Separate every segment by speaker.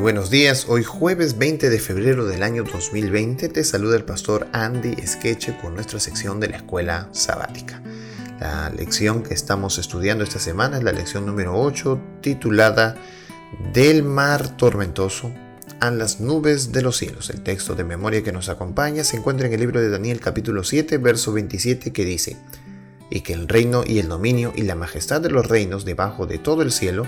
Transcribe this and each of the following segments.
Speaker 1: buenos días, hoy jueves 20 de febrero del año 2020 te saluda el pastor Andy Skeche con nuestra sección de la escuela sabática. La lección que estamos estudiando esta semana es la lección número 8 titulada Del mar tormentoso a las nubes de los cielos. El texto de memoria que nos acompaña se encuentra en el libro de Daniel capítulo 7 verso 27 que dice y que el reino y el dominio y la majestad de los reinos debajo de todo el cielo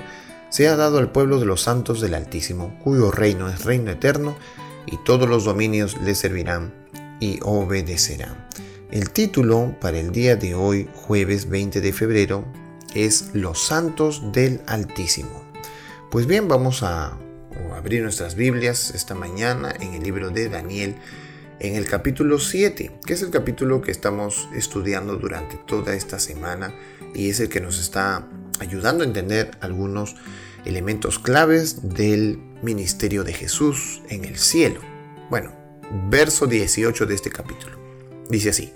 Speaker 1: se ha dado al pueblo de los santos del Altísimo, cuyo reino es reino eterno, y todos los dominios le servirán y obedecerán. El título para el día de hoy, jueves 20 de febrero, es Los santos del Altísimo. Pues bien, vamos a abrir nuestras Biblias esta mañana en el libro de Daniel, en el capítulo 7, que es el capítulo que estamos estudiando durante toda esta semana y es el que nos está ayudando a entender algunos elementos claves del ministerio de Jesús en el cielo. Bueno, verso 18 de este capítulo. Dice así,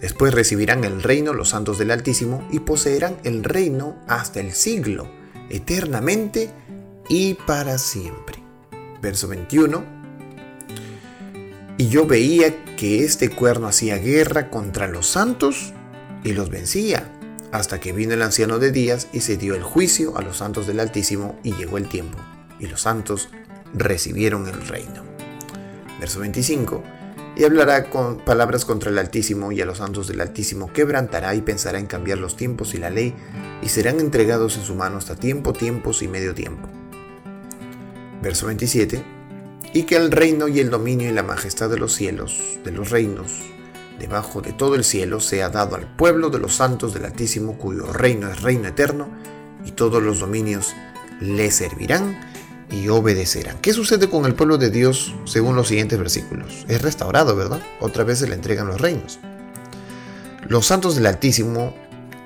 Speaker 1: después recibirán el reino los santos del Altísimo y poseerán el reino hasta el siglo, eternamente y para siempre. Verso 21. Y yo veía que este cuerno hacía guerra contra los santos y los vencía hasta que vino el anciano de días y se dio el juicio a los santos del Altísimo y llegó el tiempo, y los santos recibieron el reino. Verso 25. Y hablará con palabras contra el Altísimo y a los santos del Altísimo, quebrantará y pensará en cambiar los tiempos y la ley, y serán entregados en su mano hasta tiempo, tiempos y medio tiempo. Verso 27. Y que el reino y el dominio y la majestad de los cielos, de los reinos, debajo de todo el cielo sea dado al pueblo de los santos del Altísimo, cuyo reino es reino eterno, y todos los dominios le servirán y obedecerán. ¿Qué sucede con el pueblo de Dios según los siguientes versículos? Es restaurado, ¿verdad? Otra vez se le entregan los reinos. Los santos del Altísimo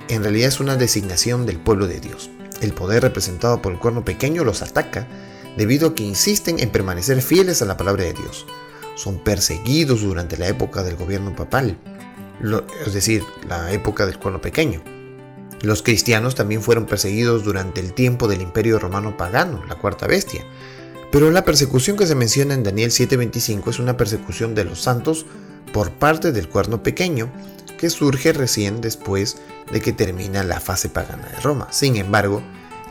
Speaker 1: en realidad es una designación del pueblo de Dios. El poder representado por el cuerno pequeño los ataca debido a que insisten en permanecer fieles a la palabra de Dios son perseguidos durante la época del gobierno papal, es decir, la época del cuerno pequeño. Los cristianos también fueron perseguidos durante el tiempo del imperio romano pagano, la cuarta bestia. Pero la persecución que se menciona en Daniel 7:25 es una persecución de los santos por parte del cuerno pequeño, que surge recién después de que termina la fase pagana de Roma. Sin embargo,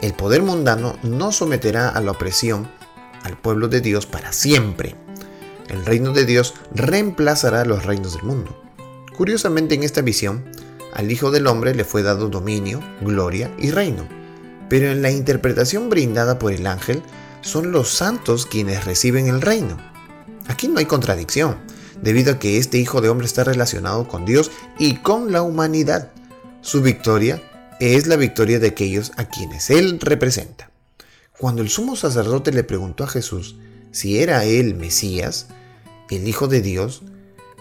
Speaker 1: el poder mundano no someterá a la opresión al pueblo de Dios para siempre el reino de Dios reemplazará los reinos del mundo. Curiosamente en esta visión, al Hijo del Hombre le fue dado dominio, gloria y reino, pero en la interpretación brindada por el ángel son los santos quienes reciben el reino. Aquí no hay contradicción, debido a que este Hijo de Hombre está relacionado con Dios y con la humanidad. Su victoria es la victoria de aquellos a quienes Él representa. Cuando el sumo sacerdote le preguntó a Jesús si era Él Mesías, el Hijo de Dios,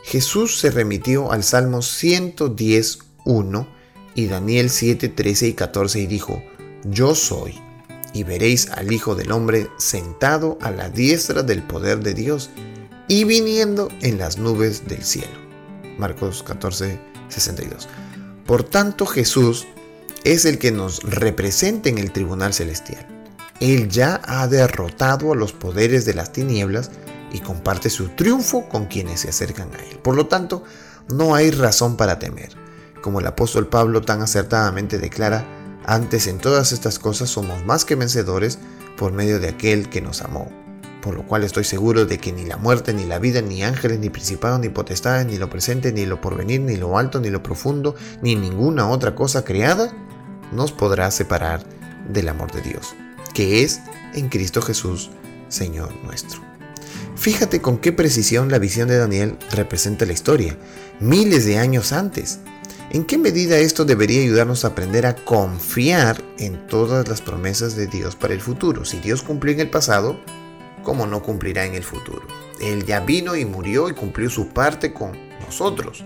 Speaker 1: Jesús se remitió al Salmo 110.1 y Daniel 7, 13 y 14 y dijo, Yo soy, y veréis al Hijo del Hombre sentado a la diestra del poder de Dios y viniendo en las nubes del cielo. Marcos 14, 62. Por tanto, Jesús es el que nos representa en el tribunal celestial. Él ya ha derrotado a los poderes de las tinieblas y comparte su triunfo con quienes se acercan a Él. Por lo tanto, no hay razón para temer. Como el apóstol Pablo tan acertadamente declara, antes en todas estas cosas somos más que vencedores por medio de aquel que nos amó. Por lo cual estoy seguro de que ni la muerte, ni la vida, ni ángeles, ni principados, ni potestades, ni lo presente, ni lo porvenir, ni lo alto, ni lo profundo, ni ninguna otra cosa creada, nos podrá separar del amor de Dios, que es en Cristo Jesús, Señor nuestro. Fíjate con qué precisión la visión de Daniel representa la historia, miles de años antes. ¿En qué medida esto debería ayudarnos a aprender a confiar en todas las promesas de Dios para el futuro? Si Dios cumplió en el pasado, ¿cómo no cumplirá en el futuro? Él ya vino y murió y cumplió su parte con nosotros.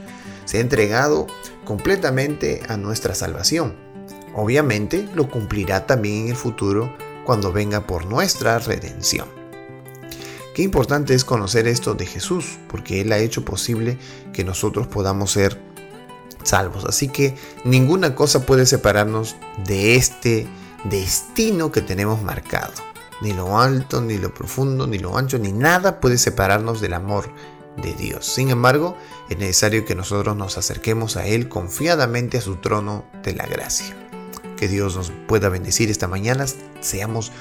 Speaker 1: Se ha entregado completamente a nuestra salvación. Obviamente lo cumplirá también en el futuro cuando venga por nuestra redención. Qué importante es conocer esto de Jesús, porque Él ha hecho posible que nosotros podamos ser salvos. Así que ninguna cosa puede separarnos de este destino que tenemos marcado. ni lo alto, ni lo profundo, ni lo ancho, ni nada puede separarnos del amor de Dios. Sin embargo, es necesario que nosotros nos acerquemos a Él confiadamente a su trono de la gracia. Que Dios nos pueda bendecir esta mañana, seamos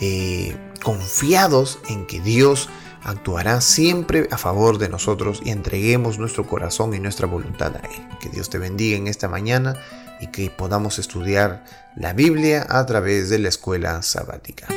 Speaker 1: eh, confiados en que Dios actuará siempre a favor de nosotros y entreguemos nuestro corazón y nuestra voluntad a Él. Que Dios te bendiga en esta mañana y que podamos estudiar la Biblia a través de la escuela sabática.